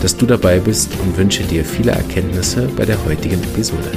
dass du dabei bist und wünsche dir viele Erkenntnisse bei der heutigen Episode.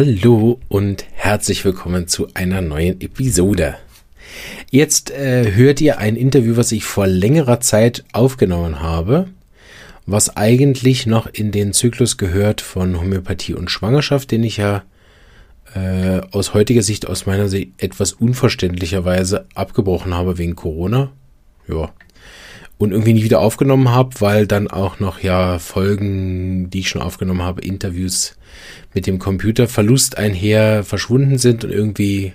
Hallo und herzlich willkommen zu einer neuen Episode. Jetzt äh, hört ihr ein Interview, was ich vor längerer Zeit aufgenommen habe, was eigentlich noch in den Zyklus gehört von Homöopathie und Schwangerschaft, den ich ja äh, aus heutiger Sicht, aus meiner Sicht etwas unverständlicherweise abgebrochen habe wegen Corona. Ja. Und irgendwie nie wieder aufgenommen habe, weil dann auch noch ja Folgen, die ich schon aufgenommen habe, Interviews mit dem Computerverlust einher verschwunden sind und irgendwie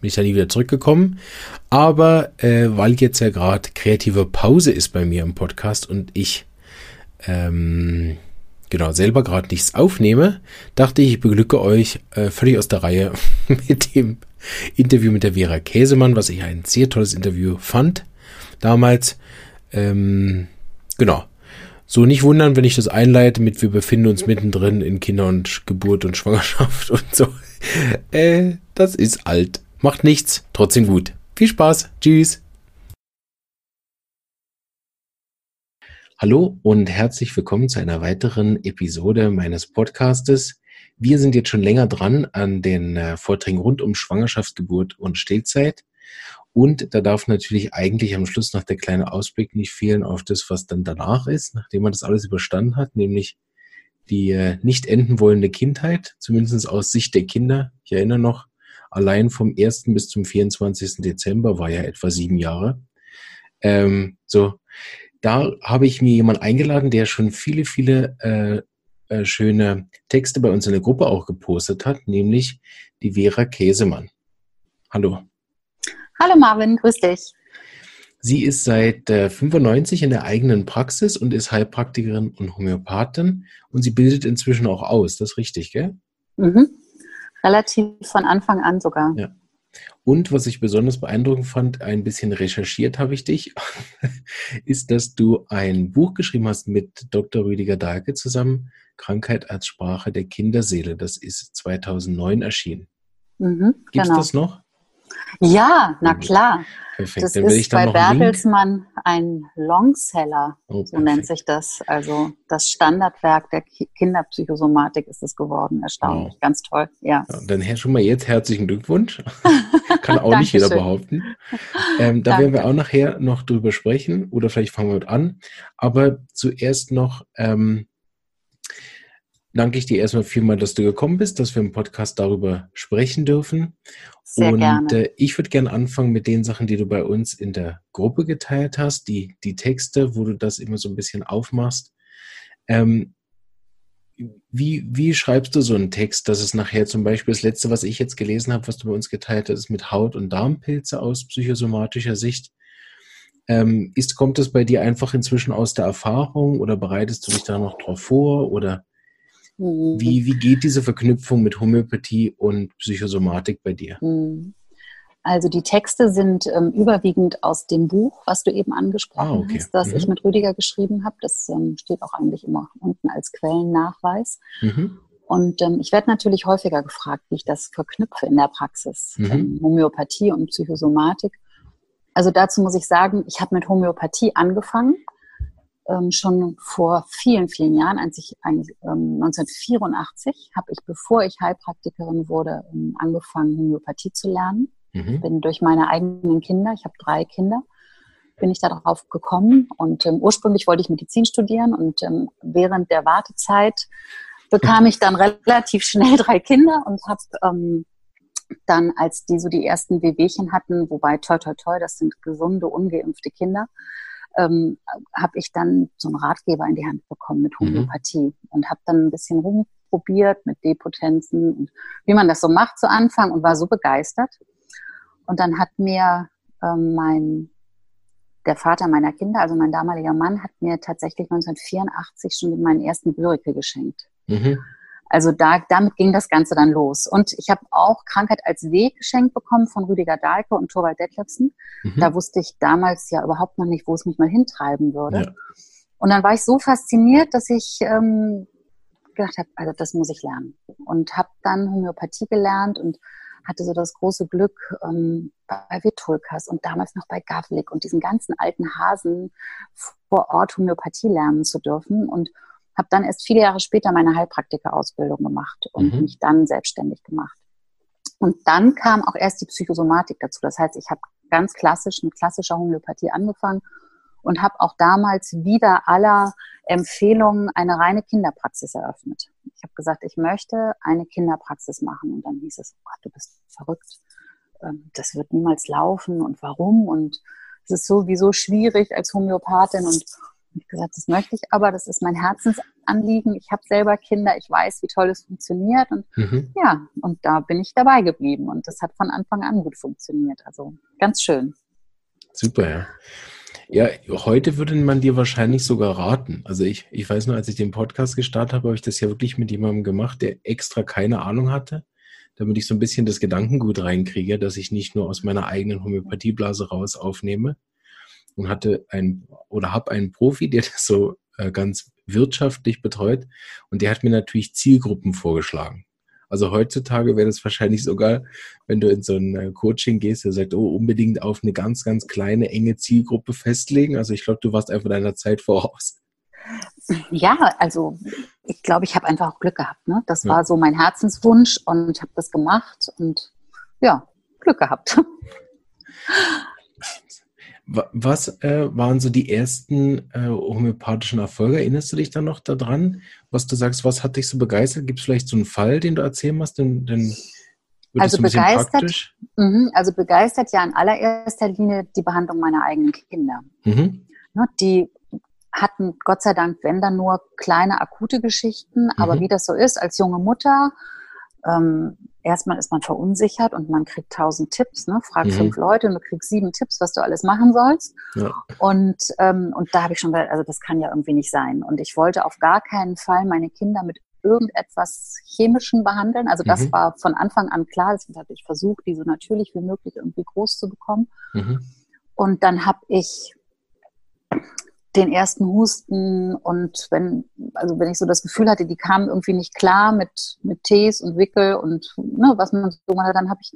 bin ich da nie wieder zurückgekommen. Aber äh, weil jetzt ja gerade kreative Pause ist bei mir im Podcast und ich ähm, genau selber gerade nichts aufnehme, dachte ich, ich beglücke euch äh, völlig aus der Reihe mit dem Interview mit der Vera Käsemann, was ich ein sehr tolles Interview fand damals. Ähm, genau. So nicht wundern, wenn ich das einleite mit wir befinden uns mittendrin in Kinder und Geburt und Schwangerschaft und so. Äh, das ist alt. Macht nichts, trotzdem gut. Viel Spaß. Tschüss. Hallo und herzlich willkommen zu einer weiteren Episode meines Podcastes. Wir sind jetzt schon länger dran an den äh, Vorträgen rund um Schwangerschaft, Geburt und Stillzeit. Und da darf natürlich eigentlich am Schluss noch der kleine Ausblick nicht fehlen auf das, was dann danach ist, nachdem man das alles überstanden hat, nämlich die äh, nicht enden wollende Kindheit, zumindest aus Sicht der Kinder. Ich erinnere noch, allein vom 1. bis zum 24. Dezember war ja etwa sieben Jahre. Ähm, so, da habe ich mir jemanden eingeladen, der schon viele, viele äh, äh, schöne Texte bei uns in der Gruppe auch gepostet hat, nämlich die Vera Käsemann. Hallo. Hallo Marvin, grüß dich. Sie ist seit äh, 95 in der eigenen Praxis und ist Heilpraktikerin und Homöopathin und sie bildet inzwischen auch aus. Das ist richtig, gell? Mhm. Relativ von Anfang an sogar. Ja. Und was ich besonders beeindruckend fand, ein bisschen recherchiert habe ich dich, ist, dass du ein Buch geschrieben hast mit Dr. Rüdiger Dahlke zusammen, Krankheit als Sprache der Kinderseele. Das ist 2009 erschienen. Mhm, Gibt es genau. das noch? Ja, na klar. Perfekt. Das ist bei Bertelsmann ein Longseller, oh, so nennt sich das. Also das Standardwerk der Kinderpsychosomatik ist es geworden. Erstaunlich, wow. ganz toll. Ja. ja dann schon mal jetzt herzlichen Glückwunsch. Kann auch nicht jeder behaupten. Ähm, da werden wir auch nachher noch drüber sprechen oder vielleicht fangen wir mit an. Aber zuerst noch ähm, danke ich dir erstmal vielmal, dass du gekommen bist, dass wir im Podcast darüber sprechen dürfen. Sehr und gerne. Äh, ich würde gerne anfangen mit den Sachen, die du bei uns in der Gruppe geteilt hast, die, die Texte, wo du das immer so ein bisschen aufmachst. Ähm, wie, wie schreibst du so einen Text, dass es nachher zum Beispiel das letzte, was ich jetzt gelesen habe, was du bei uns geteilt hast, ist mit Haut- und Darmpilze aus psychosomatischer Sicht. Ähm, ist, kommt das bei dir einfach inzwischen aus der Erfahrung oder bereitest du dich da noch drauf vor oder Mhm. Wie, wie geht diese Verknüpfung mit Homöopathie und Psychosomatik bei dir? Mhm. Also die Texte sind ähm, überwiegend aus dem Buch, was du eben angesprochen ah, okay. hast, das mhm. ich mit Rüdiger geschrieben habe. Das ähm, steht auch eigentlich immer unten als Quellennachweis. Mhm. Und ähm, ich werde natürlich häufiger gefragt, wie ich das verknüpfe in der Praxis. Mhm. Ähm, Homöopathie und Psychosomatik. Also dazu muss ich sagen, ich habe mit Homöopathie angefangen schon vor vielen, vielen Jahren, als ich eigentlich ähm, 1984 habe ich, bevor ich Heilpraktikerin wurde, ähm, angefangen, Homöopathie zu lernen. Mhm. Bin durch meine eigenen Kinder, ich habe drei Kinder, bin ich darauf gekommen und ähm, ursprünglich wollte ich Medizin studieren und ähm, während der Wartezeit bekam ich dann relativ schnell drei Kinder und habe ähm, dann, als die so die ersten Wehwehchen hatten, wobei toi toi toi, das sind gesunde, ungeimpfte Kinder, ähm, habe ich dann so einen Ratgeber in die Hand bekommen mit mhm. Homöopathie mhm. und habe dann ein bisschen rumprobiert mit Depotenzen und wie man das so macht zu Anfang und war so begeistert. Und dann hat mir ähm, mein der Vater meiner Kinder, also mein damaliger Mann, hat mir tatsächlich 1984 schon meinen ersten Bürike geschenkt. Mhm. Also da, damit ging das Ganze dann los. Und ich habe auch Krankheit als Weg geschenkt bekommen von Rüdiger Dahlke und Thorwald Detlefsen. Mhm. Da wusste ich damals ja überhaupt noch nicht, wo es mich mal hintreiben würde. Ja. Und dann war ich so fasziniert, dass ich ähm, gedacht habe, also das muss ich lernen. Und habe dann Homöopathie gelernt und hatte so das große Glück, ähm, bei Vitulkas und damals noch bei Gavlik und diesen ganzen alten Hasen vor Ort Homöopathie lernen zu dürfen. Und habe dann erst viele Jahre später meine Heilpraktikerausbildung gemacht und mhm. mich dann selbstständig gemacht. Und dann kam auch erst die Psychosomatik dazu. Das heißt, ich habe ganz klassisch mit klassischer Homöopathie angefangen und habe auch damals wieder aller Empfehlungen eine reine Kinderpraxis eröffnet. Ich habe gesagt, ich möchte eine Kinderpraxis machen. Und dann hieß es, oh Gott, du bist verrückt. Ähm, das wird niemals laufen und warum? Und es ist sowieso schwierig als Homöopathin und ich gesagt, das möchte ich aber, das ist mein Herzensanliegen. Ich habe selber Kinder, ich weiß, wie toll es funktioniert. Und mhm. ja, und da bin ich dabei geblieben. Und das hat von Anfang an gut funktioniert. Also ganz schön. Super, ja. Ja, heute würde man dir wahrscheinlich sogar raten. Also ich, ich weiß nur, als ich den Podcast gestartet habe, habe ich das ja wirklich mit jemandem gemacht, der extra keine Ahnung hatte, damit ich so ein bisschen das Gedankengut reinkriege, dass ich nicht nur aus meiner eigenen Homöopathieblase raus aufnehme, und hatte ein oder habe einen Profi, der das so äh, ganz wirtschaftlich betreut und der hat mir natürlich Zielgruppen vorgeschlagen. Also heutzutage wäre das wahrscheinlich sogar, wenn du in so ein äh, Coaching gehst, der sagt, oh, unbedingt auf eine ganz, ganz kleine, enge Zielgruppe festlegen. Also ich glaube, du warst einfach deiner Zeit voraus. Ja, also ich glaube, ich habe einfach auch Glück gehabt. Ne? Das ja. war so mein Herzenswunsch und ich habe das gemacht und ja, Glück gehabt. Was äh, waren so die ersten äh, homöopathischen Erfolge? Erinnerst du dich da noch daran, was du sagst, was hat dich so begeistert? Gibt es vielleicht so einen Fall, den du erzählen hast? Den, den also begeistert, mh, also begeistert ja in allererster Linie die Behandlung meiner eigenen Kinder. Mhm. Ne, die hatten Gott sei Dank, wenn dann nur kleine akute Geschichten, aber mhm. wie das so ist, als junge Mutter ähm, erstmal ist man verunsichert und man kriegt tausend Tipps, ne? Frag mhm. fünf Leute und du kriegst sieben Tipps, was du alles machen sollst. Ja. Und, ähm, und da habe ich schon gesagt, also das kann ja irgendwie nicht sein. Und ich wollte auf gar keinen Fall meine Kinder mit irgendetwas Chemischen behandeln. Also das mhm. war von Anfang an klar. Deswegen habe ich versucht, die so natürlich wie möglich irgendwie groß zu bekommen. Mhm. Und dann habe ich den ersten Husten und wenn, also wenn ich so das Gefühl hatte, die kamen irgendwie nicht klar mit, mit Tees und Wickel und ne, was man so macht, dann habe ich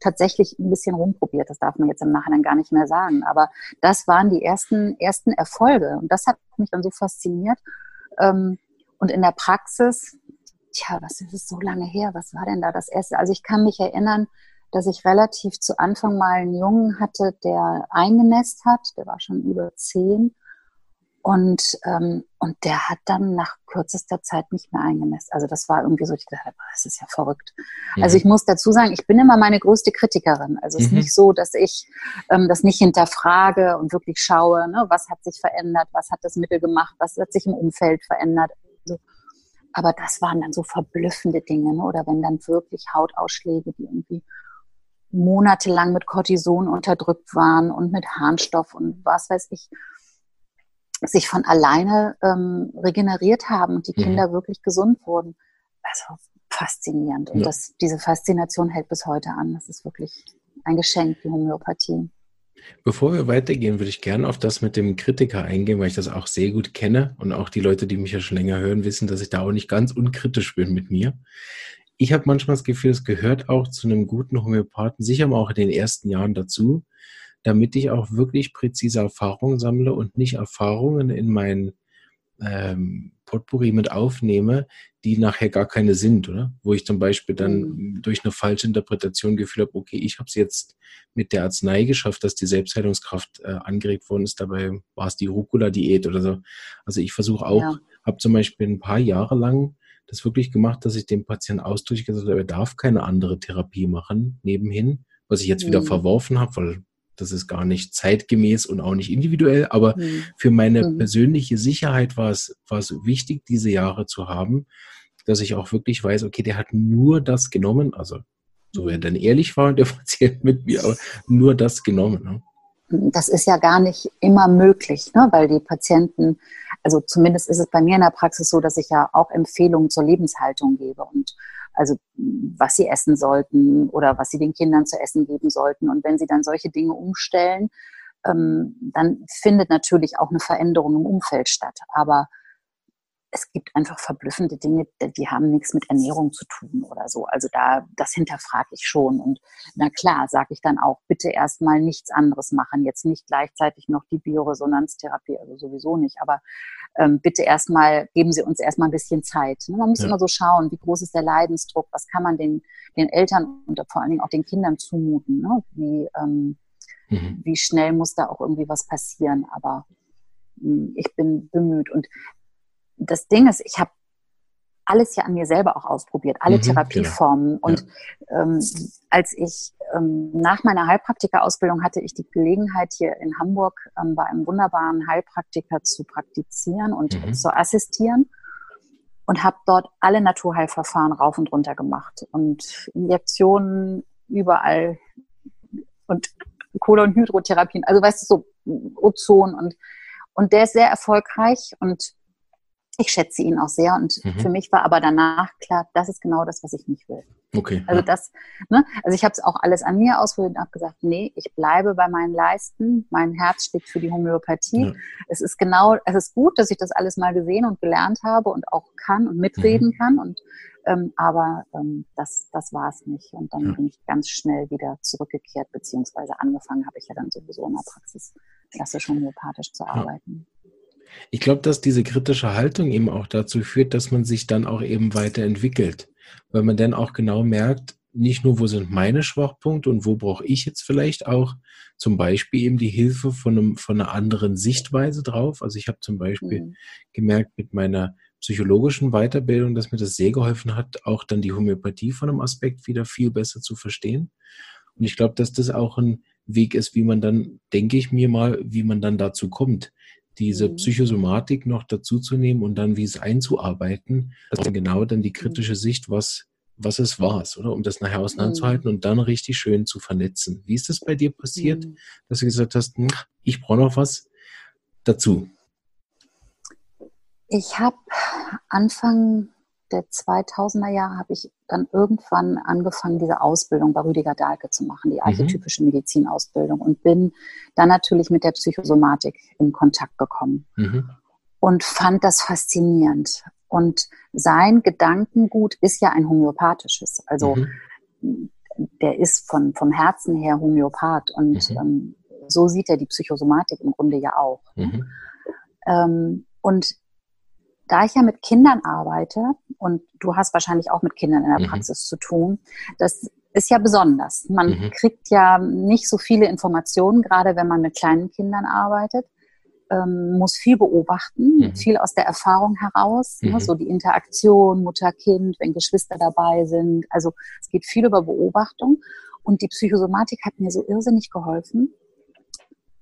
tatsächlich ein bisschen rumprobiert. Das darf man jetzt im Nachhinein gar nicht mehr sagen. Aber das waren die ersten, ersten Erfolge. Und das hat mich dann so fasziniert. Ähm, und in der Praxis, tja, was ist es so lange her? Was war denn da das erste? Also ich kann mich erinnern, dass ich relativ zu Anfang mal einen Jungen hatte, der eingenässt hat. Der war schon über zehn. Und, ähm, und der hat dann nach kürzester Zeit nicht mehr eingenässt. Also das war irgendwie so, ich dachte, das ist ja verrückt. Mhm. Also ich muss dazu sagen, ich bin immer meine größte Kritikerin. Also es mhm. ist nicht so, dass ich ähm, das nicht hinterfrage und wirklich schaue, ne, was hat sich verändert, was hat das Mittel gemacht, was hat sich im Umfeld verändert. Also, aber das waren dann so verblüffende Dinge. Ne? Oder wenn dann wirklich Hautausschläge, die irgendwie monatelang mit Cortison unterdrückt waren und mit Harnstoff und was weiß ich sich von alleine ähm, regeneriert haben und die mhm. Kinder wirklich gesund wurden. Also faszinierend. Und ja. das, diese Faszination hält bis heute an. Das ist wirklich ein Geschenk, die Homöopathie. Bevor wir weitergehen, würde ich gerne auf das mit dem Kritiker eingehen, weil ich das auch sehr gut kenne und auch die Leute, die mich ja schon länger hören, wissen, dass ich da auch nicht ganz unkritisch bin mit mir. Ich habe manchmal das Gefühl, es gehört auch zu einem guten Homöopathen, sicher auch in den ersten Jahren dazu, damit ich auch wirklich präzise Erfahrungen sammle und nicht Erfahrungen in mein ähm, Potpourri mit aufnehme, die nachher gar keine sind, oder? Wo ich zum Beispiel dann mhm. durch eine falsche Interpretation Gefühl habe, okay, ich habe es jetzt mit der Arznei geschafft, dass die Selbstheilungskraft äh, angeregt worden ist, dabei war es die Rucola-Diät oder so. Also ich versuche auch, ja. habe zum Beispiel ein paar Jahre lang das wirklich gemacht, dass ich dem Patienten ausdrücklich gesagt habe, er darf keine andere Therapie machen nebenhin, was ich jetzt mhm. wieder verworfen habe, weil das ist gar nicht zeitgemäß und auch nicht individuell, aber mhm. für meine mhm. persönliche Sicherheit war es, war es wichtig, diese Jahre zu haben, dass ich auch wirklich weiß, okay, der hat nur das genommen, also so er dann ehrlich war, der Patient mit mir, aber nur das genommen. Ne? Das ist ja gar nicht immer möglich, ne? weil die Patienten, also zumindest ist es bei mir in der Praxis so, dass ich ja auch Empfehlungen zur Lebenshaltung gebe und also was sie essen sollten oder was sie den Kindern zu essen geben sollten. Und wenn sie dann solche Dinge umstellen, ähm, dann findet natürlich auch eine Veränderung im Umfeld statt. Aber es gibt einfach verblüffende Dinge, die haben nichts mit Ernährung zu tun oder so. Also da, das hinterfrage ich schon. Und na klar, sage ich dann auch, bitte erstmal nichts anderes machen. Jetzt nicht gleichzeitig noch die Bioresonanztherapie, also sowieso nicht. Aber ähm, bitte erstmal, geben Sie uns erstmal ein bisschen Zeit. Ne? Man muss ja. immer so schauen, wie groß ist der Leidensdruck, was kann man den, den Eltern und vor allen Dingen auch den Kindern zumuten. Ne? Wie, ähm, mhm. wie schnell muss da auch irgendwie was passieren. Aber hm, ich bin bemüht. Und das Ding ist, ich habe alles ja an mir selber auch ausprobiert, alle mhm, Therapieformen. Genau. Und ja. ähm, als ich ähm, nach meiner Heilpraktikerausbildung hatte ich die Gelegenheit, hier in Hamburg ähm, bei einem wunderbaren Heilpraktiker zu praktizieren und mhm. zu assistieren und habe dort alle Naturheilverfahren rauf und runter gemacht und Injektionen überall und Kohle- und Hydrotherapien, also weißt du, so Ozon und, und der ist sehr erfolgreich und ich schätze ihn auch sehr und mhm. für mich war aber danach klar, das ist genau das, was ich nicht will. Okay. Also ja. das, ne, also ich habe es auch alles an mir ausprobiert und habe gesagt, nee, ich bleibe bei meinen Leisten. Mein Herz schlägt für die Homöopathie. Ja. Es ist genau, es ist gut, dass ich das alles mal gesehen und gelernt habe und auch kann und mitreden mhm. kann. Und ähm, aber ähm, das, das war es nicht. Und dann ja. bin ich ganz schnell wieder zurückgekehrt, beziehungsweise angefangen habe ich ja dann sowieso in der Praxis klassisch homöopathisch zu arbeiten. Ich glaube, dass diese kritische Haltung eben auch dazu führt, dass man sich dann auch eben weiterentwickelt, weil man dann auch genau merkt, nicht nur, wo sind meine Schwachpunkte und wo brauche ich jetzt vielleicht auch zum Beispiel eben die Hilfe von, einem, von einer anderen Sichtweise drauf. Also ich habe zum Beispiel mhm. gemerkt mit meiner psychologischen Weiterbildung, dass mir das sehr geholfen hat, auch dann die Homöopathie von einem Aspekt wieder viel besser zu verstehen. Und ich glaube, dass das auch ein Weg ist, wie man dann, denke ich mir mal, wie man dann dazu kommt, diese mhm. Psychosomatik noch dazu zu nehmen und dann wie es einzuarbeiten. Also genau dann die kritische mhm. Sicht, was, was es war, oder? Um das nachher auseinanderzuhalten mhm. und dann richtig schön zu vernetzen. Wie ist das bei dir passiert, mhm. dass du gesagt hast, hm, ich brauche noch was dazu? Ich habe Anfang der 2000er Jahre habe ich dann irgendwann angefangen, diese Ausbildung bei Rüdiger Dahlke zu machen, die mhm. archetypische Medizinausbildung und bin dann natürlich mit der Psychosomatik in Kontakt gekommen mhm. und fand das faszinierend. Und sein Gedankengut ist ja ein homöopathisches. Also mhm. der ist von, vom Herzen her Homöopath und mhm. ähm, so sieht er die Psychosomatik im Grunde ja auch. Mhm. Ähm, und da ich ja mit Kindern arbeite und du hast wahrscheinlich auch mit Kindern in der mhm. Praxis zu tun, das ist ja besonders. Man mhm. kriegt ja nicht so viele Informationen, gerade wenn man mit kleinen Kindern arbeitet. Ähm, muss viel beobachten, mhm. viel aus der Erfahrung heraus, ne, mhm. so die Interaktion Mutter-Kind, wenn Geschwister dabei sind. Also es geht viel über Beobachtung. Und die Psychosomatik hat mir so irrsinnig geholfen,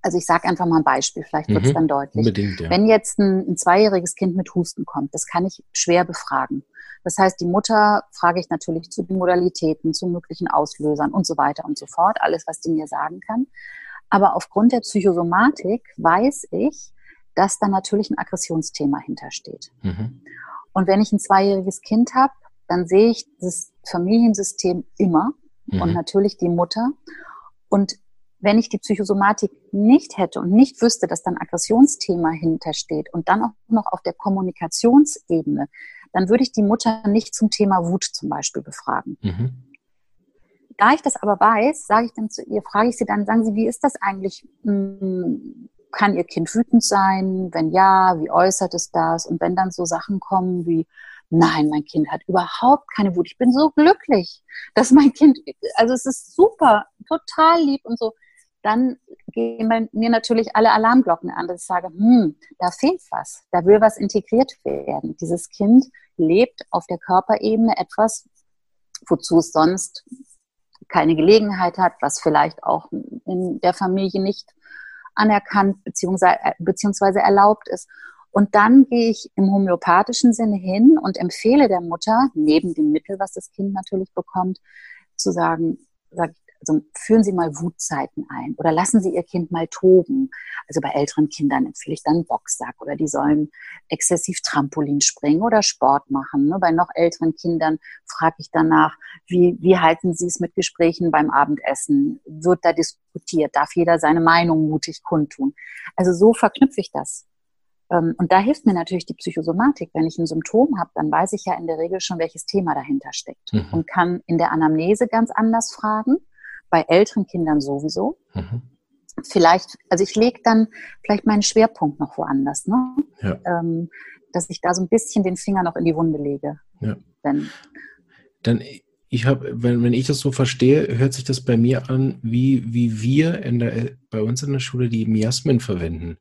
also ich sage einfach mal ein Beispiel, vielleicht wird es mhm, dann deutlich. Unbedingt, ja. Wenn jetzt ein, ein zweijähriges Kind mit Husten kommt, das kann ich schwer befragen. Das heißt, die Mutter frage ich natürlich zu den Modalitäten, zu möglichen Auslösern und so weiter und so fort, alles, was die mir sagen kann. Aber aufgrund der Psychosomatik weiß ich, dass da natürlich ein Aggressionsthema hintersteht. Mhm. Und wenn ich ein zweijähriges Kind habe, dann sehe ich das Familiensystem immer mhm. und natürlich die Mutter. Und wenn ich die Psychosomatik nicht hätte und nicht wüsste, dass dann Aggressionsthema hintersteht und dann auch noch auf der Kommunikationsebene, dann würde ich die Mutter nicht zum Thema Wut zum Beispiel befragen. Mhm. Da ich das aber weiß, sage ich dann zu ihr, frage ich sie dann, sagen Sie, wie ist das eigentlich? Hm, kann Ihr Kind wütend sein? Wenn ja, wie äußert es das? Und wenn dann so Sachen kommen wie, nein, mein Kind hat überhaupt keine Wut. Ich bin so glücklich, dass mein Kind, also es ist super, total lieb und so dann gehen bei mir natürlich alle Alarmglocken an, dass ich sage, hm, da fehlt was, da will was integriert werden. Dieses Kind lebt auf der Körperebene etwas, wozu es sonst keine Gelegenheit hat, was vielleicht auch in der Familie nicht anerkannt beziehungsweise erlaubt ist. Und dann gehe ich im homöopathischen Sinne hin und empfehle der Mutter, neben dem Mittel, was das Kind natürlich bekommt, zu sagen, sag ich, also führen Sie mal Wutzeiten ein oder lassen Sie Ihr Kind mal toben. Also bei älteren Kindern empfehle ich dann Boxsack oder die sollen exzessiv Trampolin springen oder Sport machen. Ne? Bei noch älteren Kindern frage ich danach, wie, wie halten Sie es mit Gesprächen beim Abendessen? Wird da diskutiert? Darf jeder seine Meinung mutig kundtun? Also so verknüpfe ich das. Ähm, und da hilft mir natürlich die Psychosomatik. Wenn ich ein Symptom habe, dann weiß ich ja in der Regel schon, welches Thema dahinter steckt mhm. und kann in der Anamnese ganz anders fragen bei älteren Kindern sowieso. Mhm. Vielleicht, also ich lege dann vielleicht meinen Schwerpunkt noch woanders, ne? Ja. Ähm, dass ich da so ein bisschen den Finger noch in die Wunde lege. Ja. Wenn, dann ich habe, wenn, wenn ich das so verstehe, hört sich das bei mir an, wie, wie wir in der, bei uns in der Schule die Miasmen verwenden.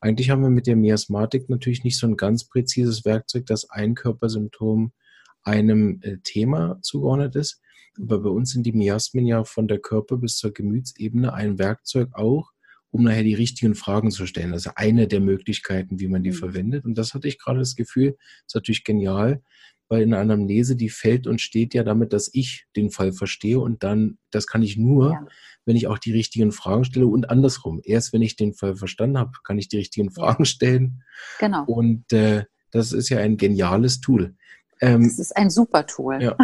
Eigentlich haben wir mit der Miasmatik natürlich nicht so ein ganz präzises Werkzeug, dass ein Körpersymptom einem äh, Thema zugeordnet ist. Aber bei uns sind die Miasmen ja von der Körper- bis zur Gemütsebene ein Werkzeug auch, um nachher die richtigen Fragen zu stellen. Also eine der Möglichkeiten, wie man die mhm. verwendet. Und das hatte ich gerade das Gefühl, ist natürlich genial, weil in der Anamnese, die fällt und steht ja damit, dass ich den Fall verstehe und dann, das kann ich nur, ja. wenn ich auch die richtigen Fragen stelle und andersrum. Erst wenn ich den Fall verstanden habe, kann ich die richtigen Fragen stellen. Genau. Und äh, das ist ja ein geniales Tool. Ähm, das ist ein super Tool. Ja.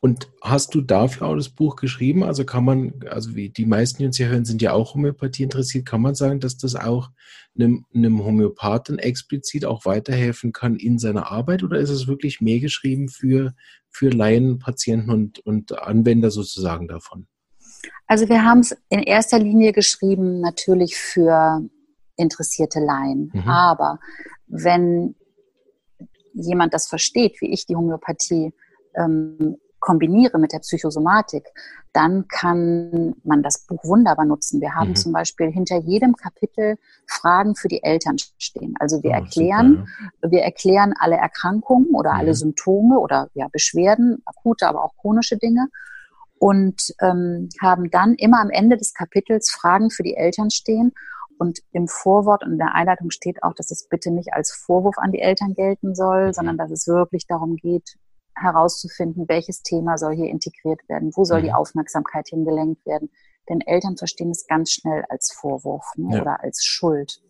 Und hast du dafür auch das Buch geschrieben? Also kann man, also wie die meisten, die uns hier hören, sind ja auch Homöopathie interessiert. Kann man sagen, dass das auch einem, einem Homöopathen explizit auch weiterhelfen kann in seiner Arbeit? Oder ist es wirklich mehr geschrieben für, für Laien, Patienten und, und Anwender sozusagen davon? Also wir haben es in erster Linie geschrieben natürlich für interessierte Laien. Mhm. Aber wenn jemand das versteht, wie ich die Homöopathie ähm, kombiniere mit der Psychosomatik, dann kann man das Buch wunderbar nutzen. Wir haben mhm. zum Beispiel hinter jedem Kapitel Fragen für die Eltern stehen. Also wir oh, erklären, super, ja. wir erklären alle Erkrankungen oder mhm. alle Symptome oder ja, Beschwerden, akute, aber auch chronische Dinge und ähm, haben dann immer am Ende des Kapitels Fragen für die Eltern stehen. Und im Vorwort und in der Einleitung steht auch, dass es bitte nicht als Vorwurf an die Eltern gelten soll, mhm. sondern dass es wirklich darum geht, herauszufinden, welches Thema soll hier integriert werden, wo soll mhm. die Aufmerksamkeit hingelenkt werden. Denn Eltern verstehen es ganz schnell als Vorwurf ne, ja. oder als Schuld.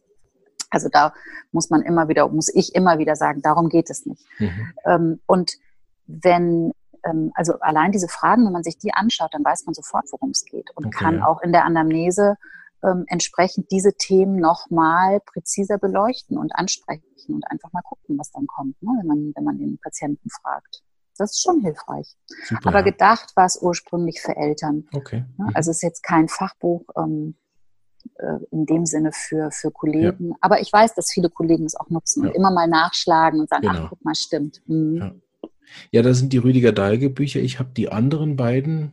Also da muss man immer wieder, muss ich immer wieder sagen, darum geht es nicht. Mhm. Ähm, und wenn, ähm, also allein diese Fragen, wenn man sich die anschaut, dann weiß man sofort, worum es geht und okay, kann auch in der Anamnese ähm, entsprechend diese Themen nochmal präziser beleuchten und ansprechen und einfach mal gucken, was dann kommt, ne, wenn man, wenn man den Patienten fragt. Das ist schon hilfreich. Super, Aber gedacht war es ursprünglich für Eltern. Okay. Mhm. Also es ist jetzt kein Fachbuch ähm, äh, in dem Sinne für, für Kollegen. Ja. Aber ich weiß, dass viele Kollegen es auch nutzen ja. und immer mal nachschlagen und sagen, genau. ach, guck mal, stimmt. Mhm. Ja. ja, das sind die Rüdiger Dahlke Bücher. Ich habe die anderen beiden,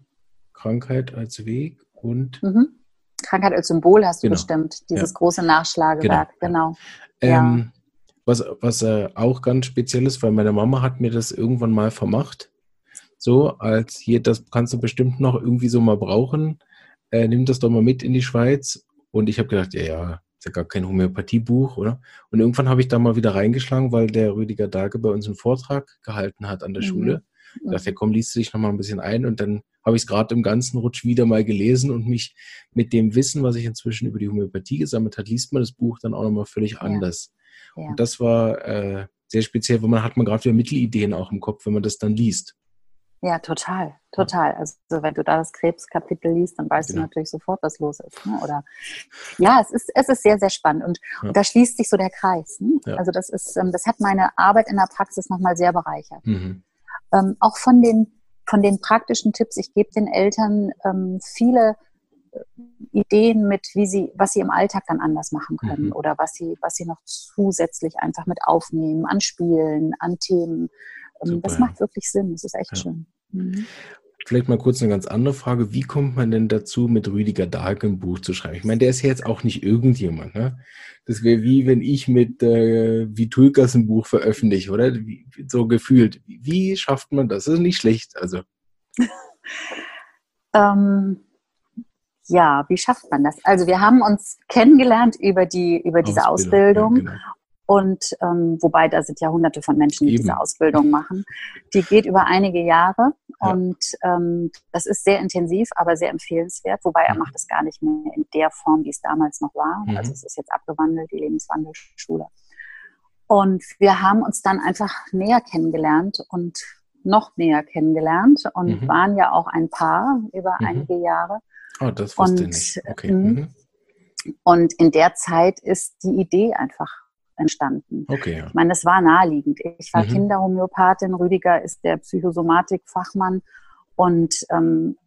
Krankheit als Weg und mhm. Krankheit als Symbol hast du genau. bestimmt, dieses große Nachschlagewerk, genau. genau. Ähm, was, was äh, auch ganz speziell ist, weil meine Mama hat mir das irgendwann mal vermacht. So, als hier, das kannst du bestimmt noch irgendwie so mal brauchen. Äh, nimm das doch mal mit in die Schweiz. Und ich habe gedacht, ja, ja, ist ja gar kein Homöopathiebuch, oder? Und irgendwann habe ich da mal wieder reingeschlagen, weil der Rüdiger Dage bei uns einen Vortrag gehalten hat an der mhm. Schule. Ich dachte, ja, komm, liest du dich noch mal ein bisschen ein. Und dann habe ich es gerade im ganzen Rutsch wieder mal gelesen und mich mit dem Wissen, was ich inzwischen über die Homöopathie gesammelt hat, liest man das Buch dann auch nochmal völlig ja. anders. Ja. Und das war äh, sehr speziell, weil man hat man gerade wieder Mittelideen auch im Kopf, wenn man das dann liest. Ja, total, total. Also wenn du da das Krebskapitel liest, dann weißt ja. du genau. natürlich sofort, was los ist. Ne? Oder ja, es ist, es ist sehr, sehr spannend. Und, ja. und da schließt sich so der Kreis. Ne? Ja. Also das ist, ähm, das hat meine Arbeit in der Praxis nochmal sehr bereichert. Mhm. Ähm, auch von den, von den praktischen Tipps, ich gebe den Eltern ähm, viele Ideen mit, wie sie, was sie im Alltag dann anders machen können mhm. oder was sie, was sie noch zusätzlich einfach mit aufnehmen, an Spielen, an Themen. Ähm, Super, das macht wirklich Sinn. Das ist echt ja. schön. Mhm. Vielleicht mal kurz eine ganz andere Frage. Wie kommt man denn dazu, mit Rüdiger Dahlke ein Buch zu schreiben? Ich meine, der ist ja jetzt auch nicht irgendjemand. Ne? Das wäre wie, wenn ich mit äh, Vitulkas ein Buch veröffentliche, oder? Wie, so gefühlt. Wie schafft man das? Das ist nicht schlecht. Also. ähm, ja, wie schafft man das? Also wir haben uns kennengelernt über die über diese Ausbildung, Ausbildung. Ja, genau. Und ähm, wobei da sind ja hunderte von Menschen, die Eben. diese Ausbildung machen. Die geht über einige Jahre ja. und ähm, das ist sehr intensiv, aber sehr empfehlenswert. Wobei er macht es gar nicht mehr in der Form, wie es damals noch war. Mhm. Also es ist jetzt abgewandelt, die Lebenswandelschule. Und wir haben uns dann einfach näher kennengelernt und noch näher kennengelernt und mhm. waren ja auch ein Paar über mhm. einige Jahre. Oh, das wusste und, ich nicht. Okay. Mhm. mhm. Und in der Zeit ist die Idee einfach entstanden. Okay, ja. Ich meine, das war naheliegend. Ich war mhm. Kinderhomöopathin, Rüdiger ist der Psychosomatik-Fachmann und ähm,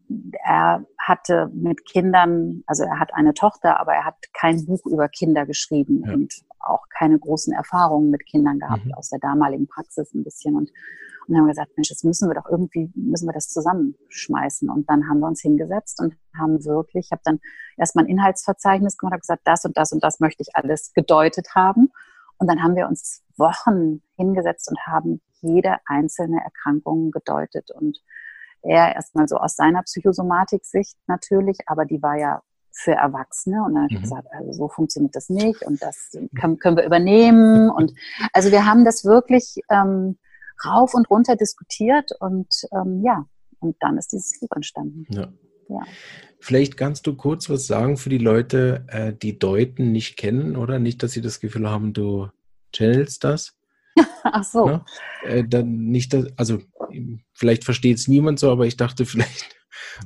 er hatte mit Kindern, also er hat eine Tochter, aber er hat kein Buch über Kinder geschrieben ja. und auch keine großen Erfahrungen mit Kindern gehabt, mhm. aus der damaligen Praxis ein bisschen. Und, und dann haben wir gesagt, Mensch, jetzt müssen wir doch irgendwie, müssen wir das zusammenschmeißen. Und dann haben wir uns hingesetzt und haben wirklich, ich habe dann erstmal ein Inhaltsverzeichnis gemacht, habe gesagt, das und das und das möchte ich alles gedeutet haben. Und dann haben wir uns Wochen hingesetzt und haben jede einzelne Erkrankung gedeutet. Und er erstmal so aus seiner Psychosomatik-Sicht natürlich, aber die war ja für Erwachsene. Und dann habe ich mhm. gesagt, also so funktioniert das nicht und das können, können wir übernehmen. Und also wir haben das wirklich ähm, rauf und runter diskutiert und ähm, ja, und dann ist dieses Buch entstanden. Ja. Ja. Vielleicht kannst du kurz was sagen für die Leute, äh, die Deuten nicht kennen, oder? Nicht, dass sie das Gefühl haben, du channelst das. Ach so. Ne? Äh, dann nicht, dass, also vielleicht versteht es niemand so, aber ich dachte vielleicht,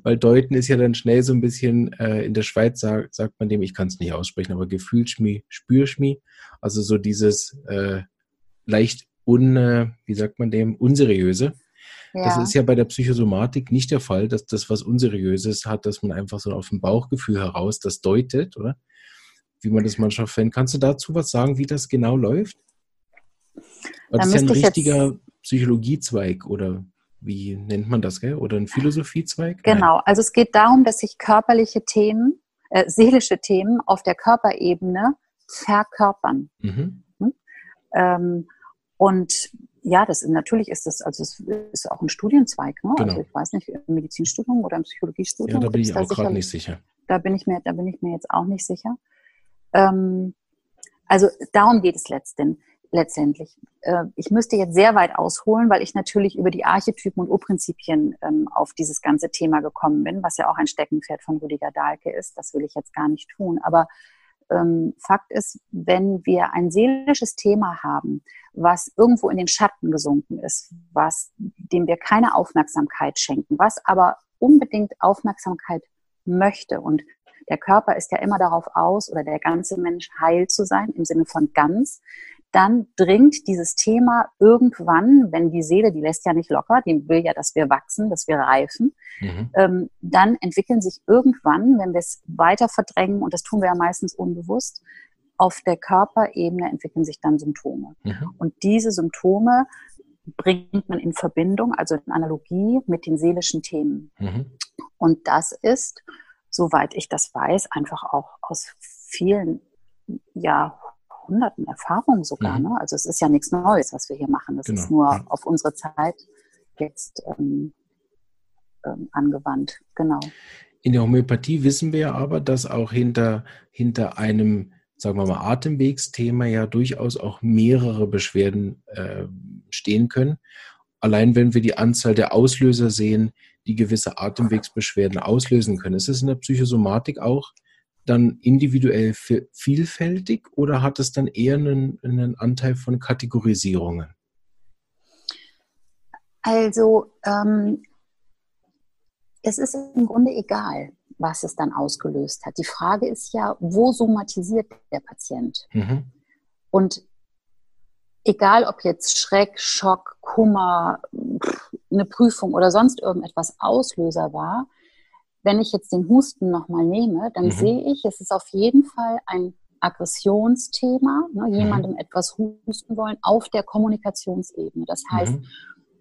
weil Deuten ist ja dann schnell so ein bisschen, äh, in der Schweiz sagt, sagt man dem, ich kann es nicht aussprechen, aber Gefühlschmi, Spürschmi, also so dieses äh, leicht un, äh, wie sagt man dem, unseriöse. Ja. Das ist ja bei der Psychosomatik nicht der Fall, dass das was Unseriöses hat, dass man einfach so auf dem Bauchgefühl heraus das deutet, oder? Wie man das manchmal fände. Kannst du dazu was sagen, wie das genau läuft? das ist ja ein richtiger Psychologiezweig oder wie nennt man das, gell? Oder ein Philosophiezweig? Genau, Nein. also es geht darum, dass sich körperliche Themen, äh, seelische Themen auf der Körperebene verkörpern. Mhm. Hm? Ähm, und ja, das natürlich ist das, also es ist auch ein Studienzweig, ne? Genau. Also ich weiß nicht, im Medizinstudium oder im Psychologiestudium. Ja, da bin ich auch gerade nicht sicher. Da bin ich mir, da bin ich mir jetzt auch nicht sicher. Ähm, also darum geht es letztendlich letztendlich. Äh, ich müsste jetzt sehr weit ausholen, weil ich natürlich über die Archetypen und Urprinzipien ähm, auf dieses ganze Thema gekommen bin, was ja auch ein Steckenpferd von Rüdiger Dahlke ist. Das will ich jetzt gar nicht tun. Aber ähm, Fakt ist, wenn wir ein seelisches Thema haben, was irgendwo in den Schatten gesunken ist, was, dem wir keine Aufmerksamkeit schenken, was aber unbedingt Aufmerksamkeit möchte und der Körper ist ja immer darauf aus, oder der ganze Mensch heil zu sein, im Sinne von ganz dann dringt dieses Thema irgendwann, wenn die Seele, die lässt ja nicht locker, die will ja, dass wir wachsen, dass wir reifen, mhm. ähm, dann entwickeln sich irgendwann, wenn wir es weiter verdrängen, und das tun wir ja meistens unbewusst, auf der Körperebene entwickeln sich dann Symptome. Mhm. Und diese Symptome bringt man in Verbindung, also in Analogie mit den seelischen Themen. Mhm. Und das ist, soweit ich das weiß, einfach auch aus vielen ja, Jahrhunderten Erfahrung sogar. Mhm. Ne? Also es ist ja nichts Neues, was wir hier machen. Das genau. ist nur ja. auf unsere Zeit jetzt ähm, ähm, angewandt. Genau. In der Homöopathie wissen wir aber, dass auch hinter, hinter einem, sagen wir mal, Atemwegsthema ja durchaus auch mehrere Beschwerden äh, stehen können. Allein wenn wir die Anzahl der Auslöser sehen, die gewisse Atemwegsbeschwerden auslösen können. Ist es in der Psychosomatik auch dann individuell vielfältig oder hat es dann eher einen, einen Anteil von Kategorisierungen? Also ähm, es ist im Grunde egal, was es dann ausgelöst hat. Die Frage ist ja, wo somatisiert der Patient? Mhm. Und egal ob jetzt Schreck, Schock, Kummer, eine Prüfung oder sonst irgendetwas Auslöser war, wenn ich jetzt den Husten nochmal nehme, dann mhm. sehe ich, es ist auf jeden Fall ein Aggressionsthema, ne, mhm. jemandem etwas husten wollen auf der Kommunikationsebene. Das heißt, mhm.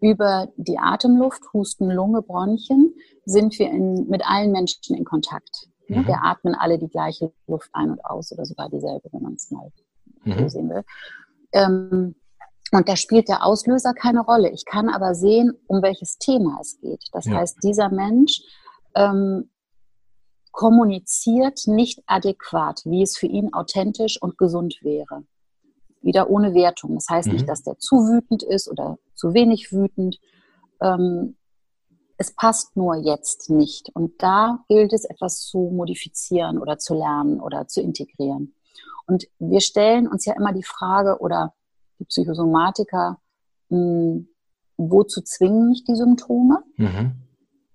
über die Atemluft, Husten, Lunge, Bronchien, sind wir in, mit allen Menschen in Kontakt. Mhm. Wir atmen alle die gleiche Luft ein und aus oder sogar dieselbe, wenn man es mal mhm. so sehen will. Ähm, und da spielt der Auslöser keine Rolle. Ich kann aber sehen, um welches Thema es geht. Das ja. heißt, dieser Mensch ähm, kommuniziert nicht adäquat, wie es für ihn authentisch und gesund wäre. Wieder ohne Wertung. Das heißt mhm. nicht, dass der zu wütend ist oder zu wenig wütend. Ähm, es passt nur jetzt nicht. Und da gilt es, etwas zu modifizieren oder zu lernen oder zu integrieren. Und wir stellen uns ja immer die Frage oder die Psychosomatiker, mh, hm, wozu zwingen mich die Symptome mhm.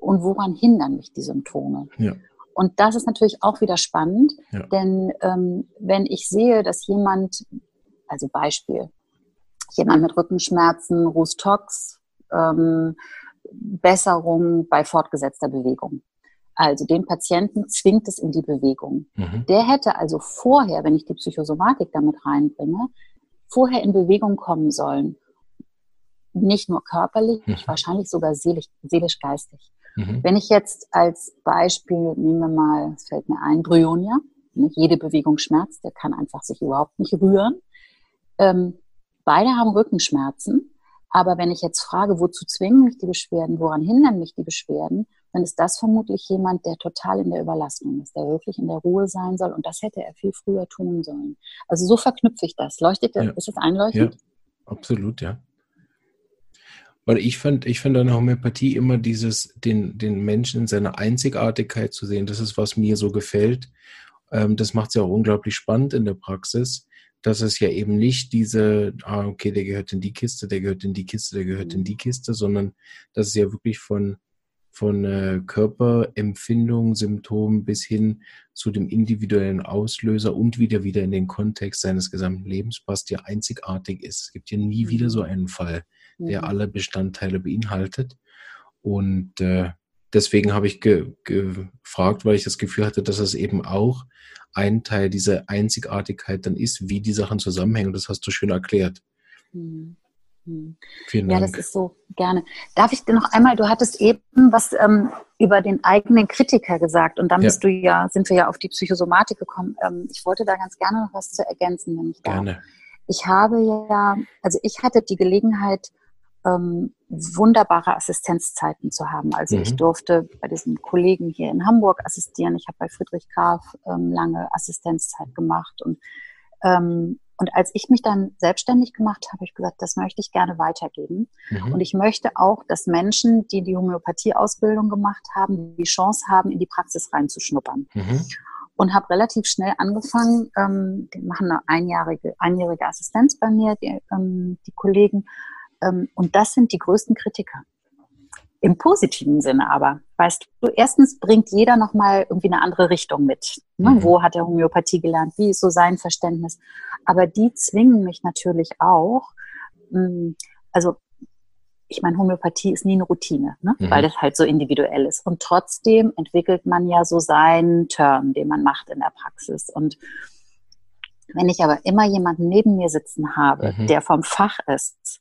Und woran hindern mich die Symptome? Ja. Und das ist natürlich auch wieder spannend, ja. denn ähm, wenn ich sehe, dass jemand, also Beispiel, jemand mit Rückenschmerzen, Rustox, ähm, Besserung bei fortgesetzter Bewegung. Also den Patienten zwingt es in die Bewegung. Mhm. Der hätte also vorher, wenn ich die Psychosomatik damit reinbringe, vorher in Bewegung kommen sollen. Nicht nur körperlich, mhm. wahrscheinlich sogar seelisch, seelisch-geistig. Mhm. Wenn ich jetzt als Beispiel, nehmen wir mal, es fällt mir ein, Bryonia, ne, jede Bewegung schmerzt, der kann einfach sich überhaupt nicht rühren. Ähm, beide haben Rückenschmerzen, aber wenn ich jetzt frage, wozu zwingen mich die Beschwerden, woran hindern mich die Beschwerden, dann ist das vermutlich jemand, der total in der Überlastung ist, der wirklich in der Ruhe sein soll. Und das hätte er viel früher tun sollen. Also so verknüpfe ich das. Leuchtet das? Ja. Ist das einleuchtend? Ja, absolut, ja. Weil ich fand, ich fand an der Homöopathie immer dieses, den, den Menschen in seiner Einzigartigkeit zu sehen. Das ist, was mir so gefällt. Ähm, das macht es ja auch unglaublich spannend in der Praxis, dass es ja eben nicht diese, ah, okay, der gehört in die Kiste, der gehört in die Kiste, der gehört in die Kiste, sondern dass es ja wirklich von von äh, Körperempfindung, Symptomen bis hin zu dem individuellen Auslöser und wieder wieder in den Kontext seines gesamten Lebens passt, ja einzigartig ist. Es gibt ja nie wieder so mhm. einen Fall, der mhm. alle Bestandteile beinhaltet. Und äh, deswegen habe ich ge gefragt, weil ich das Gefühl hatte, dass es eben auch ein Teil dieser Einzigartigkeit dann ist, wie die Sachen zusammenhängen. Das hast du schön erklärt. Mhm. Hm. Vielen Dank. Ja, das ist so gerne. Darf ich dir noch einmal, du hattest eben was ähm, über den eigenen Kritiker gesagt und dann ja. bist du ja, sind wir ja auf die Psychosomatik gekommen. Ähm, ich wollte da ganz gerne noch was zu ergänzen, wenn ich darf. Gerne. Ich habe ja, also ich hatte die Gelegenheit, ähm, wunderbare Assistenzzeiten zu haben. Also mhm. ich durfte bei diesen Kollegen hier in Hamburg assistieren. Ich habe bei Friedrich Graf ähm, lange Assistenzzeit gemacht und ähm, und als ich mich dann selbstständig gemacht habe, habe ich gesagt, das möchte ich gerne weitergeben. Mhm. Und ich möchte auch, dass Menschen, die die Homöopathie-Ausbildung gemacht haben, die Chance haben, in die Praxis reinzuschnuppern. Mhm. Und habe relativ schnell angefangen, ähm, die machen eine einjährige, einjährige Assistenz bei mir, die, ähm, die Kollegen. Ähm, und das sind die größten Kritiker. Im positiven Sinne aber. Weißt du, erstens bringt jeder nochmal irgendwie eine andere Richtung mit. Ne? Mhm. Wo hat er Homöopathie gelernt? Wie ist so sein Verständnis? Aber die zwingen mich natürlich auch, hm, also ich meine, Homöopathie ist nie eine Routine, ne? Mhm. weil das halt so individuell ist. Und trotzdem entwickelt man ja so seinen Turn, den man macht in der Praxis. Und wenn ich aber immer jemanden neben mir sitzen habe, mhm. der vom Fach ist,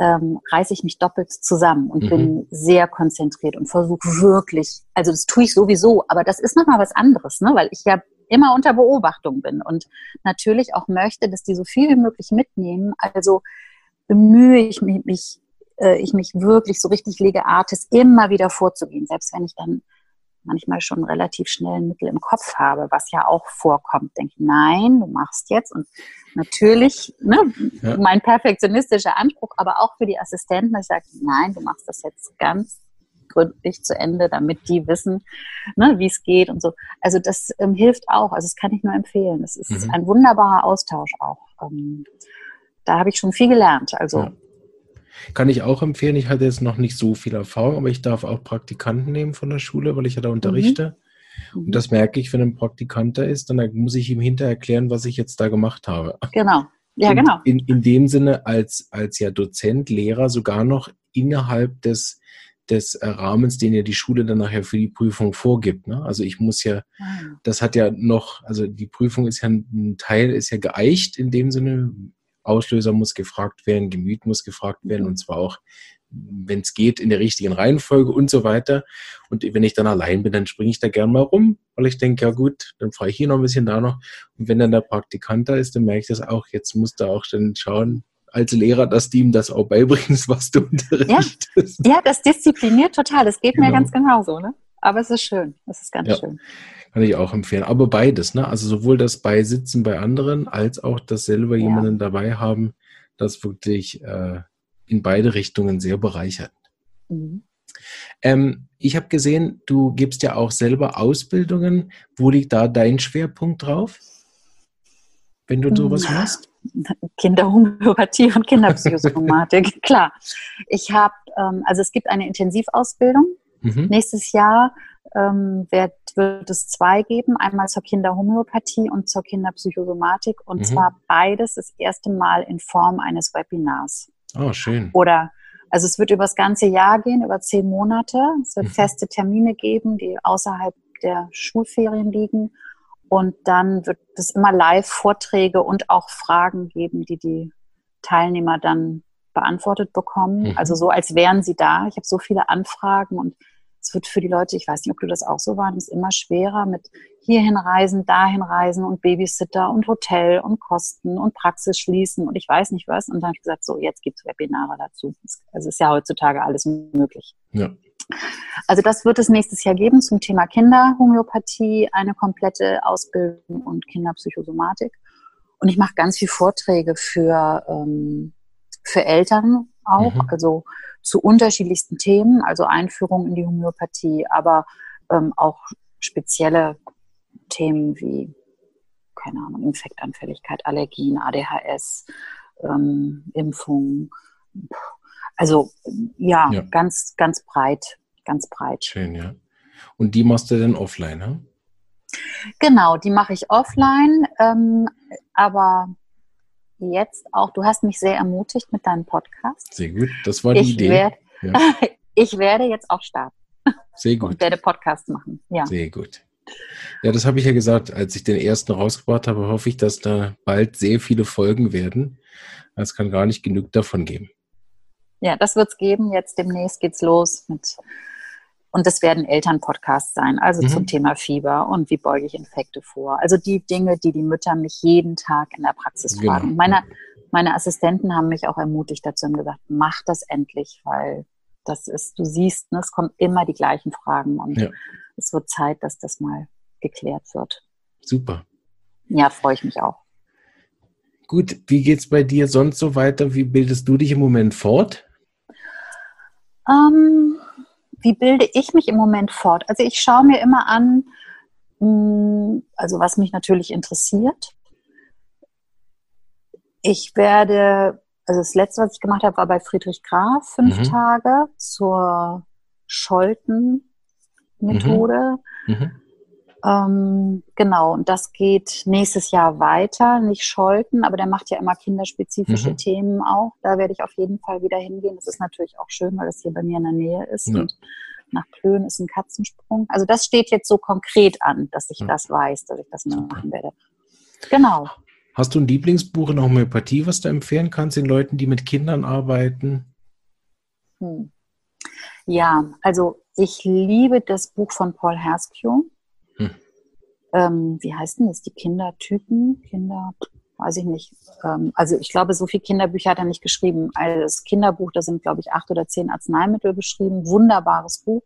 ähm, reiße ich mich doppelt zusammen und mhm. bin sehr konzentriert und versuche wirklich, also das tue ich sowieso, aber das ist nochmal was anderes, ne? weil ich ja immer unter Beobachtung bin und natürlich auch möchte, dass die so viel wie möglich mitnehmen. Also bemühe ich mich, mich äh, ich mich wirklich so richtig lege Artis immer wieder vorzugehen, selbst wenn ich dann manchmal schon relativ schnell ein Mittel im Kopf habe, was ja auch vorkommt. Denke ich, nein, du machst jetzt. Und natürlich, ne, ja. mein perfektionistischer Anspruch, aber auch für die Assistenten, ich sage, nein, du machst das jetzt ganz gründlich zu Ende, damit die wissen, ne, wie es geht und so. Also das ähm, hilft auch. Also das kann ich nur empfehlen. Das ist mhm. ein wunderbarer Austausch auch. Ähm, da habe ich schon viel gelernt. Also ja. Kann ich auch empfehlen. Ich hatte jetzt noch nicht so viel Erfahrung, aber ich darf auch Praktikanten nehmen von der Schule, weil ich ja da unterrichte. Mhm. Und das merke ich, wenn ein Praktikant da ist, dann muss ich ihm hinterher erklären, was ich jetzt da gemacht habe. Genau. Ja, Und genau. In, in dem Sinne als, als ja Dozent, Lehrer sogar noch innerhalb des, des Rahmens, den ja die Schule dann nachher für die Prüfung vorgibt. Ne? Also ich muss ja, ah. das hat ja noch, also die Prüfung ist ja ein Teil, ist ja geeicht in dem Sinne, Auslöser muss gefragt werden, Gemüt muss gefragt werden und zwar auch wenn es geht, in der richtigen Reihenfolge und so weiter. Und wenn ich dann allein bin, dann springe ich da gern mal rum, weil ich denke, ja gut, dann fahre ich hier noch ein bisschen da noch. Und wenn dann der Praktikant da ist, dann merke ich das auch. Jetzt muss da auch dann schauen, als Lehrer, dass du ihm das auch beibringst, was du unterrichtest. Ja, ja das diszipliniert total. Das geht genau. mir ganz genauso, ne? Aber es ist schön. Es ist ganz ja. schön. Kann ich auch empfehlen. Aber beides, ne? Also sowohl das Beisitzen bei anderen als auch das selber ja. jemanden dabei haben, das wirklich äh, in beide Richtungen sehr bereichert. Mhm. Ähm, ich habe gesehen, du gibst ja auch selber Ausbildungen. Wo liegt da dein Schwerpunkt drauf, wenn du sowas machst? Kinderhomöopathie und Kinderpsychosomatik, klar. Ich habe, ähm, also es gibt eine Intensivausbildung. Mhm. Nächstes Jahr ähm, wird, wird es zwei geben, einmal zur Kinderhomöopathie und zur Kinderpsychosomatik. Und mhm. zwar beides das erste Mal in Form eines Webinars. Oh, schön. Oder also es wird über das ganze Jahr gehen, über zehn Monate. Es wird mhm. feste Termine geben, die außerhalb der Schulferien liegen. Und dann wird es immer Live-Vorträge und auch Fragen geben, die die Teilnehmer dann beantwortet bekommen. Mhm. Also so, als wären sie da. Ich habe so viele Anfragen und es wird für die Leute, ich weiß nicht, ob du das auch so wahrnimmst, immer schwerer mit hierhin reisen, dahin reisen und Babysitter und Hotel und Kosten und Praxis schließen und ich weiß nicht was. Und dann habe ich gesagt, so, jetzt gibt es Webinare dazu. Also ist ja heutzutage alles möglich. Ja. Also das wird es nächstes Jahr geben zum Thema Kinderhomöopathie, eine komplette Ausbildung und Kinderpsychosomatik. Und ich mache ganz viel Vorträge für, ähm, für Eltern auch, mhm. also zu unterschiedlichsten Themen, also Einführung in die Homöopathie, aber ähm, auch spezielle Themen wie, keine Ahnung, Infektanfälligkeit, Allergien, ADHS, ähm, Impfungen. Also ja, ja, ganz, ganz breit ganz breit. Schön, ja. Und die machst du dann offline, ne? Genau, die mache ich offline, ähm, aber jetzt auch, du hast mich sehr ermutigt mit deinem Podcast. Sehr gut, das war die ich Idee. Werd, ja. ich werde jetzt auch starten. Sehr gut. Und werde Podcasts machen, ja. Sehr gut. Ja, das habe ich ja gesagt, als ich den ersten rausgebracht habe, hoffe ich, dass da bald sehr viele Folgen werden. Es kann gar nicht genug davon geben. Ja, das wird es geben. Jetzt demnächst geht's los mit und das werden Elternpodcasts sein, also mhm. zum Thema Fieber und wie beuge ich Infekte vor. Also die Dinge, die die Mütter mich jeden Tag in der Praxis genau. fragen. Meine, meine Assistenten haben mich auch ermutigt dazu und gesagt, mach das endlich, weil das ist, du siehst, ne, es kommen immer die gleichen Fragen und ja. es wird Zeit, dass das mal geklärt wird. Super. Ja, freue ich mich auch. Gut, wie geht's bei dir sonst so weiter? Wie bildest du dich im Moment fort? Ähm, wie bilde ich mich im Moment fort? Also ich schaue mir immer an, hm, also was mich natürlich interessiert. Ich werde, also das letzte, was ich gemacht habe, war bei Friedrich Graf, fünf mhm. Tage zur Scholten-Methode. Mhm. Mhm. Ähm, genau, und das geht nächstes Jahr weiter, nicht Scholten, aber der macht ja immer kinderspezifische mhm. Themen auch. Da werde ich auf jeden Fall wieder hingehen. Das ist natürlich auch schön, weil das hier bei mir in der Nähe ist. Ja. Und nach Plön ist ein Katzensprung. Also das steht jetzt so konkret an, dass ich ja. das weiß, dass ich das mal machen werde. Genau. Hast du ein Lieblingsbuch in Homöopathie, was du empfehlen kannst den Leuten, die mit Kindern arbeiten? Hm. Ja, also ich liebe das Buch von Paul Herskew ähm, wie heißt denn das, die Kindertypen, Kinder, weiß ich nicht. Ähm, also ich glaube, so viele Kinderbücher hat er nicht geschrieben. Also das Kinderbuch, da sind, glaube ich, acht oder zehn Arzneimittel beschrieben. Wunderbares Buch.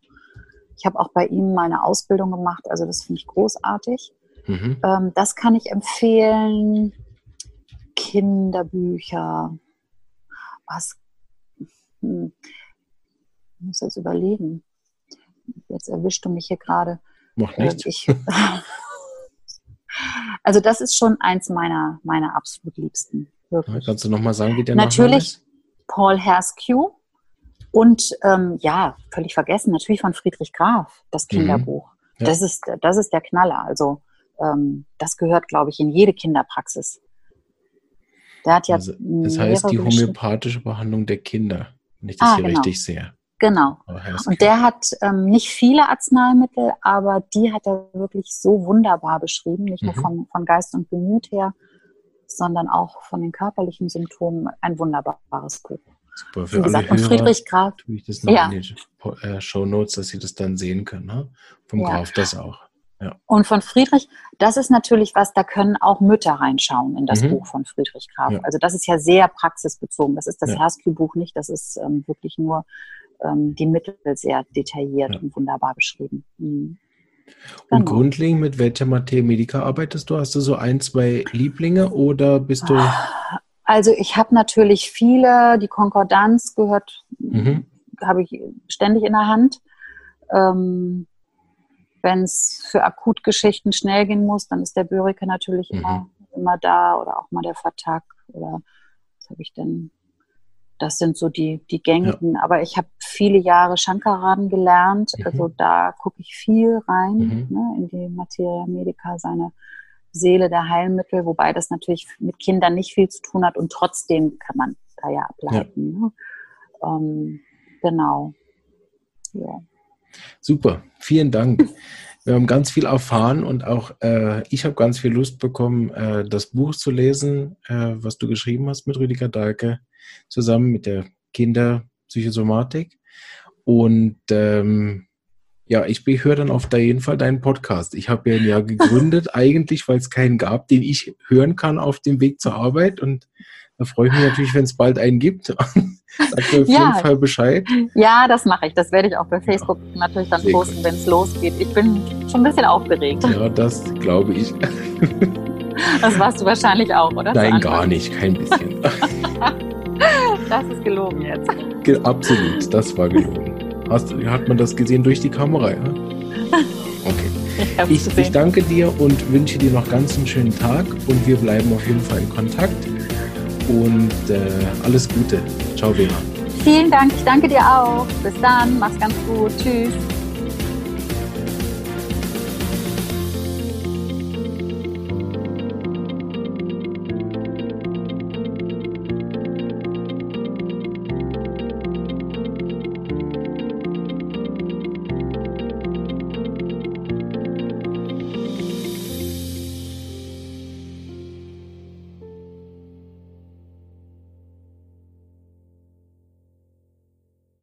Ich habe auch bei ihm meine Ausbildung gemacht, also das finde ich großartig. Mhm. Ähm, das kann ich empfehlen. Kinderbücher. Was? Hm. Ich muss jetzt überlegen. Jetzt erwischst du mich hier gerade. Macht nichts. Ich, Also das ist schon eins meiner, meiner absolut liebsten. Wirklich. Kannst du nochmal sagen, wie der Natürlich Paul Herskew und ähm, ja, völlig vergessen, natürlich von Friedrich Graf, das mhm. Kinderbuch. Mhm. Ja. Das, ist, das ist der Knaller. Also ähm, das gehört, glaube ich, in jede Kinderpraxis. Der hat ja also, das heißt die homöopathische Behandlung der Kinder, wenn ich das ah, hier genau. richtig sehe. Genau. Und der hat ähm, nicht viele Arzneimittel, aber die hat er wirklich so wunderbar beschrieben, nicht mhm. nur von, von Geist und Gemüt her, sondern auch von den körperlichen Symptomen. Ein wunderbares Buch. Super. Für Wie gesagt, alle Hörer Friedrich Graf. Tue ich das noch ja. in den äh, Show Notes, dass sie das dann sehen können. Ne? Vom ja. Graf das auch. Ja. Und von Friedrich, das ist natürlich was, da können auch Mütter reinschauen in das mhm. Buch von Friedrich Graf. Ja. Also das ist ja sehr praxisbezogen. Das ist das ja. Herskü-Buch nicht, das ist ähm, wirklich nur ähm, die Mittel sehr detailliert und wunderbar beschrieben. Mhm. Und genau. grundlegend, mit welcher Mathematika arbeitest du? Hast du so ein, zwei Lieblinge oder bist du. Also ich habe natürlich viele, die Konkordanz gehört, mhm. habe ich ständig in der Hand. Ähm, wenn es für Akutgeschichten schnell gehen muss, dann ist der Börike natürlich mhm. immer, immer da oder auch mal der Vertag oder was habe ich denn? Das sind so die, die gängigen. Ja. Aber ich habe viele Jahre Shankaraden gelernt. Mhm. Also da gucke ich viel rein mhm. ne, in die Materia Medica, seine Seele der Heilmittel, wobei das natürlich mit Kindern nicht viel zu tun hat und trotzdem kann man da ja ableiten. Ja. Ne? Ähm, genau. Ja. Super, vielen Dank. Wir haben ganz viel erfahren und auch äh, ich habe ganz viel Lust bekommen, äh, das Buch zu lesen, äh, was du geschrieben hast mit Rüdiger Dahlke, zusammen mit der Kinderpsychosomatik. Und ähm, ja, ich höre dann auf jeden Fall deinen Podcast. Ich habe ja ein Jahr gegründet, eigentlich, weil es keinen gab, den ich hören kann auf dem Weg zur Arbeit. Und da freue ich mich natürlich, wenn es bald einen gibt. Sag mir auf ja. jeden Fall Bescheid. Ja, das mache ich. Das werde ich auch bei Facebook ja. natürlich dann posten, wenn es losgeht. Ich bin schon ein bisschen aufgeregt. Ja, das glaube ich. Das warst du wahrscheinlich auch, oder? Nein, gar nicht. Kein bisschen. Das ist gelogen jetzt. Absolut, das war gelogen. Hast, hat man das gesehen durch die Kamera? Ja? Okay. Ich, ich, ich danke dir und wünsche dir noch ganz einen schönen Tag und wir bleiben auf jeden Fall in Kontakt und äh, alles Gute. Ciao, Vera. Vielen Dank, ich danke dir auch. Bis dann, mach's ganz gut. Tschüss.